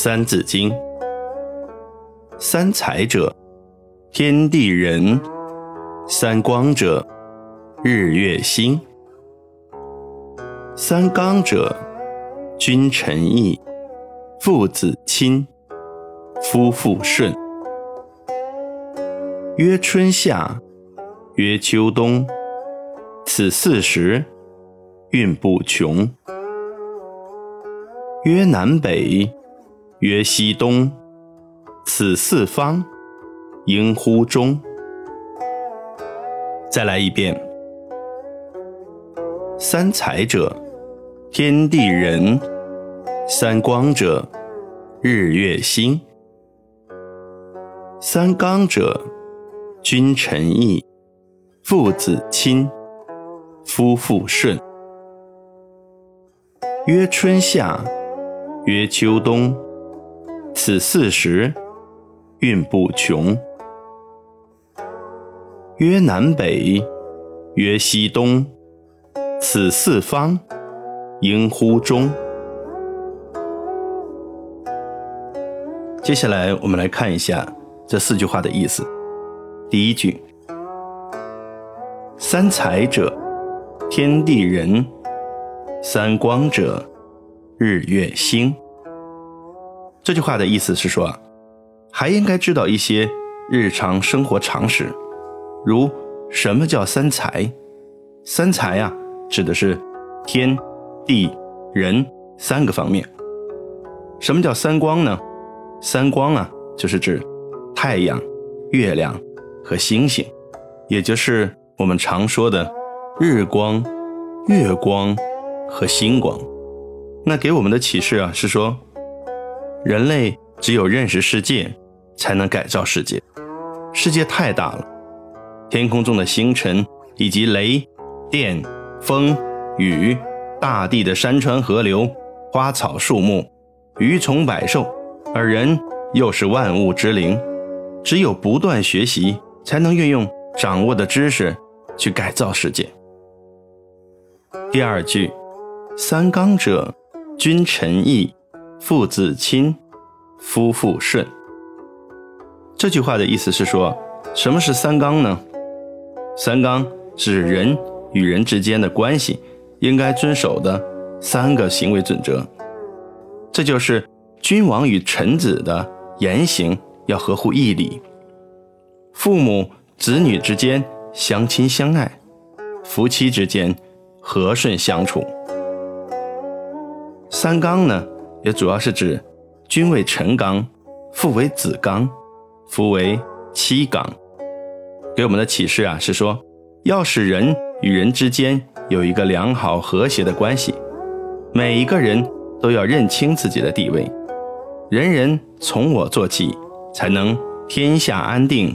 三字经》：三才者，天地人；三光者，日月星；三纲者，君臣义，父子亲，夫妇顺。曰春夏，曰秋冬，此四时，运不穷。曰南北，曰西东，此四方，应乎中。再来一遍。三才者，天地人；三光者，日月星；三纲者，君臣义，父子亲，夫妇顺。曰春夏。曰秋冬，此四时，运不穷。曰南北，曰西东，此四方，应乎中。接下来，我们来看一下这四句话的意思。第一句：三才者，天地人；三光者。日月星，这句话的意思是说，还应该知道一些日常生活常识，如什么叫三才？三才啊，指的是天、地、人三个方面。什么叫三光呢？三光啊，就是指太阳、月亮和星星，也就是我们常说的日光、月光和星光。那给我们的启示啊，是说，人类只有认识世界，才能改造世界。世界太大了，天空中的星辰，以及雷电、风雨，大地的山川河流、花草树木、鱼虫百兽，而人又是万物之灵，只有不断学习，才能运用掌握的知识去改造世界。第二句，三纲者。君臣义，父子亲，夫妇顺。这句话的意思是说，什么是三纲呢？三纲是人与人之间的关系应该遵守的三个行为准则。这就是君王与臣子的言行要合乎义理，父母子女之间相亲相爱，夫妻之间和顺相处。三纲呢，也主要是指君为臣纲，父为子纲，夫为妻纲。给我们的启示啊，是说要使人与人之间有一个良好和谐的关系，每一个人都要认清自己的地位，人人从我做起，才能天下安定，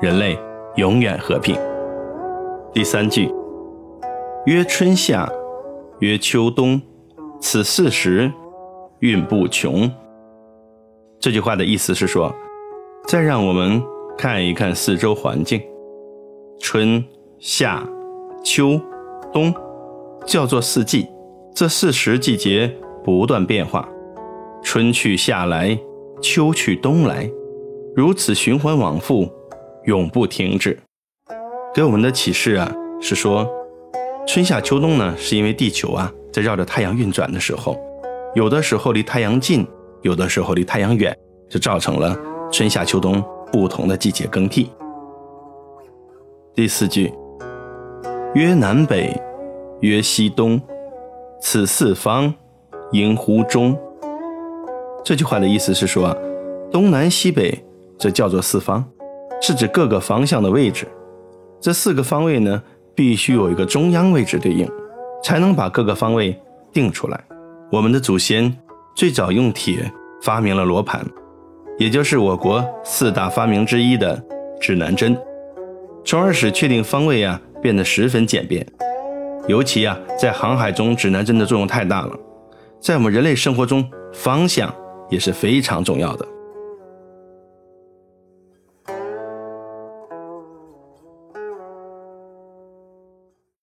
人类永远和平。第三句，曰春夏，曰秋冬。此四时，运不穷。这句话的意思是说，再让我们看一看四周环境，春夏秋冬，叫做四季。这四时季节不断变化，春去夏来，秋去冬来，如此循环往复，永不停止。给我们的启示啊，是说，春夏秋冬呢，是因为地球啊。在绕着太阳运转的时候，有的时候离太阳近，有的时候离太阳远，就造成了春夏秋冬不同的季节更替。第四句，曰南北，曰西东，此四方，应乎中。这句话的意思是说，东南西北这叫做四方，是指各个方向的位置。这四个方位呢，必须有一个中央位置对应。才能把各个方位定出来。我们的祖先最早用铁发明了罗盘，也就是我国四大发明之一的指南针，从而使确定方位啊变得十分简便。尤其啊在航海中，指南针的作用太大了。在我们人类生活中，方向也是非常重要的。